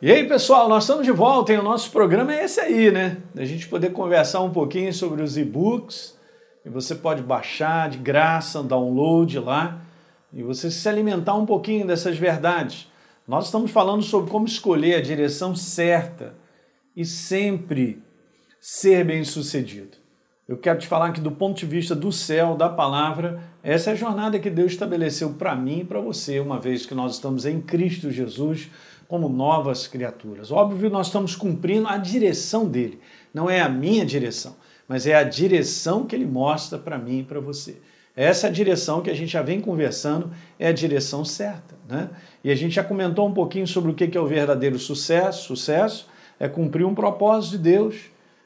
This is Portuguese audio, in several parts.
E aí, pessoal, nós estamos de volta e o nosso programa é esse aí, né? A gente poder conversar um pouquinho sobre os e-books. E você pode baixar de graça, download lá, e você se alimentar um pouquinho dessas verdades. Nós estamos falando sobre como escolher a direção certa e sempre ser bem-sucedido. Eu quero te falar que do ponto de vista do céu, da palavra, essa é a jornada que Deus estabeleceu para mim e para você, uma vez que nós estamos em Cristo Jesus como novas criaturas. Óbvio, nós estamos cumprindo a direção dele, não é a minha direção, mas é a direção que ele mostra para mim e para você. Essa é direção que a gente já vem conversando, é a direção certa. Né? E a gente já comentou um pouquinho sobre o que é o verdadeiro sucesso. Sucesso é cumprir um propósito de Deus,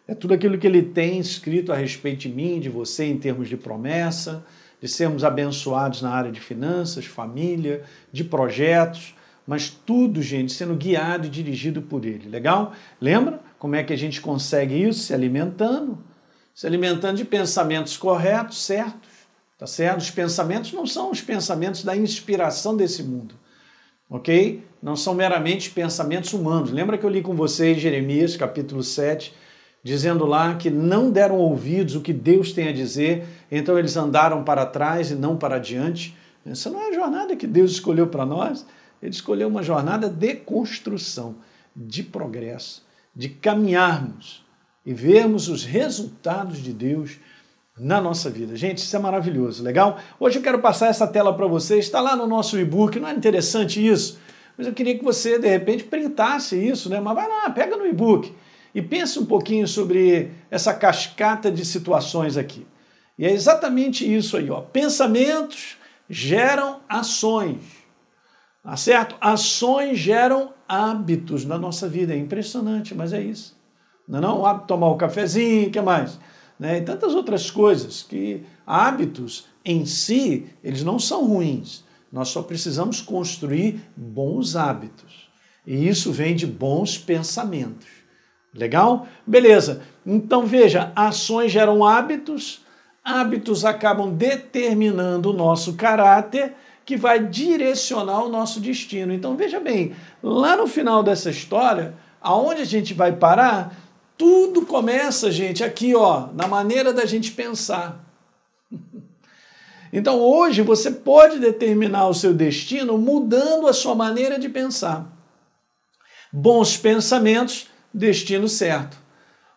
é tudo aquilo que ele tem escrito a respeito de mim, de você, em termos de promessa, de sermos abençoados na área de finanças, família, de projetos mas tudo, gente, sendo guiado e dirigido por Ele. Legal? Lembra como é que a gente consegue isso? Se alimentando. Se alimentando de pensamentos corretos, certos. Tá certo? Os pensamentos não são os pensamentos da inspiração desse mundo. Ok? Não são meramente pensamentos humanos. Lembra que eu li com vocês Jeremias, capítulo 7, dizendo lá que não deram ouvidos o que Deus tem a dizer, então eles andaram para trás e não para diante. Essa não é a jornada que Deus escolheu para nós. Ele escolheu uma jornada de construção, de progresso, de caminharmos e vermos os resultados de Deus na nossa vida. Gente, isso é maravilhoso, legal? Hoje eu quero passar essa tela para vocês, está lá no nosso e-book, não é interessante isso? Mas eu queria que você, de repente, printasse isso, né? Mas vai lá, pega no e-book e pense um pouquinho sobre essa cascata de situações aqui. E é exatamente isso aí, ó. Pensamentos geram ações. Tá certo? Ações geram hábitos na nossa vida. É impressionante, mas é isso. Não é não? O hábito de tomar o um cafezinho, o que mais? Né? E tantas outras coisas que hábitos em si, eles não são ruins. Nós só precisamos construir bons hábitos. E isso vem de bons pensamentos. Legal? Beleza. Então veja, ações geram hábitos, hábitos acabam determinando o nosso caráter que vai direcionar o nosso destino. Então veja bem, lá no final dessa história, aonde a gente vai parar, tudo começa, gente, aqui, ó, na maneira da gente pensar. Então hoje você pode determinar o seu destino mudando a sua maneira de pensar. Bons pensamentos, destino certo.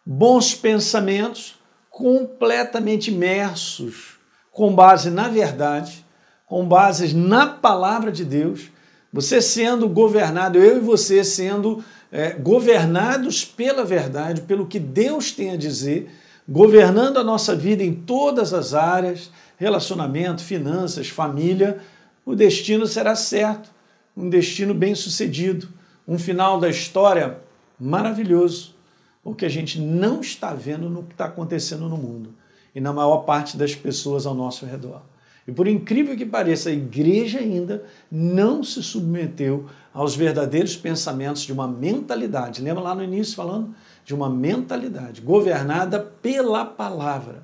Bons pensamentos completamente imersos, com base na verdade, com bases na palavra de Deus, você sendo governado, eu e você sendo é, governados pela verdade, pelo que Deus tem a dizer, governando a nossa vida em todas as áreas, relacionamento, finanças, família, o destino será certo, um destino bem sucedido, um final da história maravilhoso, o que a gente não está vendo no que está acontecendo no mundo e na maior parte das pessoas ao nosso redor. E por incrível que pareça, a igreja ainda não se submeteu aos verdadeiros pensamentos de uma mentalidade. Lembra lá no início falando de uma mentalidade governada pela palavra.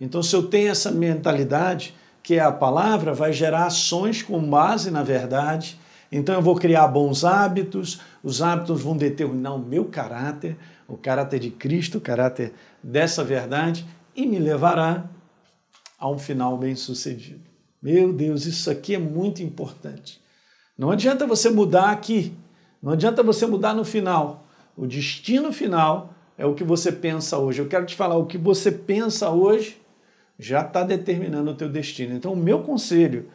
Então, se eu tenho essa mentalidade, que é a palavra, vai gerar ações com base na verdade. Então, eu vou criar bons hábitos, os hábitos vão determinar o meu caráter, o caráter de Cristo, o caráter dessa verdade, e me levará a um final bem sucedido. Meu Deus, isso aqui é muito importante. Não adianta você mudar aqui, não adianta você mudar no final. O destino final é o que você pensa hoje. Eu quero te falar, o que você pensa hoje já está determinando o teu destino. Então, o meu conselho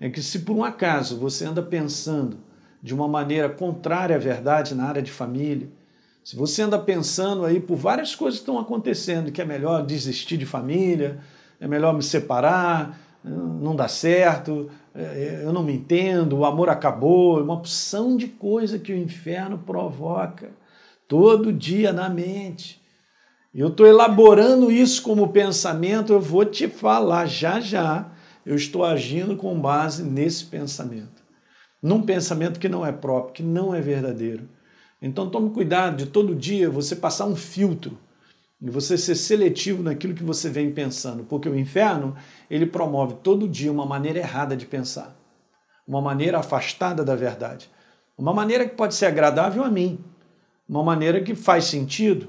é que se por um acaso você anda pensando de uma maneira contrária à verdade na área de família, se você anda pensando aí por várias coisas que estão acontecendo, que é melhor desistir de família, é melhor me separar, não dá certo, é, eu não me entendo, o amor acabou, uma opção de coisa que o inferno provoca todo dia na mente. Eu estou elaborando isso como pensamento, eu vou te falar já já. Eu estou agindo com base nesse pensamento. Num pensamento que não é próprio, que não é verdadeiro. Então tome cuidado de todo dia você passar um filtro e você ser seletivo naquilo que você vem pensando, porque o inferno, ele promove todo dia uma maneira errada de pensar, uma maneira afastada da verdade. Uma maneira que pode ser agradável a mim, uma maneira que faz sentido,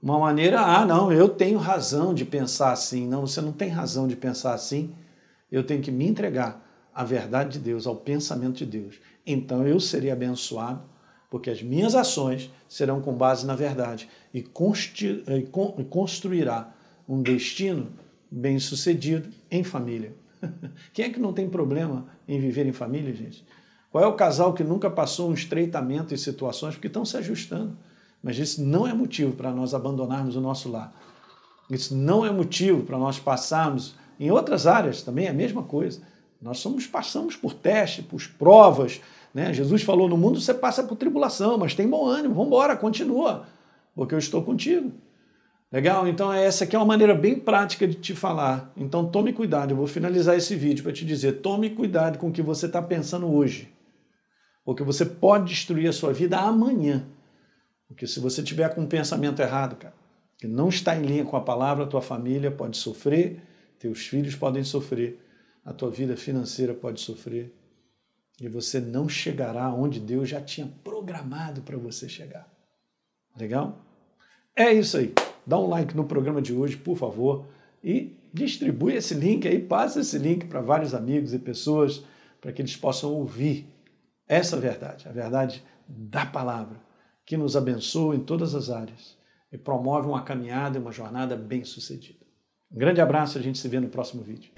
uma maneira, ah, não, eu tenho razão de pensar assim. Não, você não tem razão de pensar assim. Eu tenho que me entregar à verdade de Deus, ao pensamento de Deus. Então eu serei abençoado, porque as minhas ações serão com base na verdade e construirá um destino bem-sucedido em família. Quem é que não tem problema em viver em família, gente? Qual é o casal que nunca passou um estreitamento em situações porque estão se ajustando? Mas isso não é motivo para nós abandonarmos o nosso lar. Isso não é motivo para nós passarmos em outras áreas também é a mesma coisa. Nós somos, passamos por testes, por provas. Né? Jesus falou: no mundo você passa por tribulação, mas tem bom ânimo, vamos embora, continua, porque eu estou contigo. Legal? Então, essa aqui é uma maneira bem prática de te falar. Então, tome cuidado. Eu vou finalizar esse vídeo para te dizer: tome cuidado com o que você está pensando hoje. Porque você pode destruir a sua vida amanhã. Porque se você tiver com um pensamento errado, cara, que não está em linha com a palavra, a tua família pode sofrer, teus filhos podem sofrer, a tua vida financeira pode sofrer, e você não chegará onde Deus já tinha programado para você chegar. Legal? É isso aí. Dá um like no programa de hoje, por favor, e distribui esse link aí, passa esse link para vários amigos e pessoas para que eles possam ouvir essa verdade, a verdade da palavra, que nos abençoa em todas as áreas e promove uma caminhada e uma jornada bem-sucedida. Um grande abraço, a gente se vê no próximo vídeo.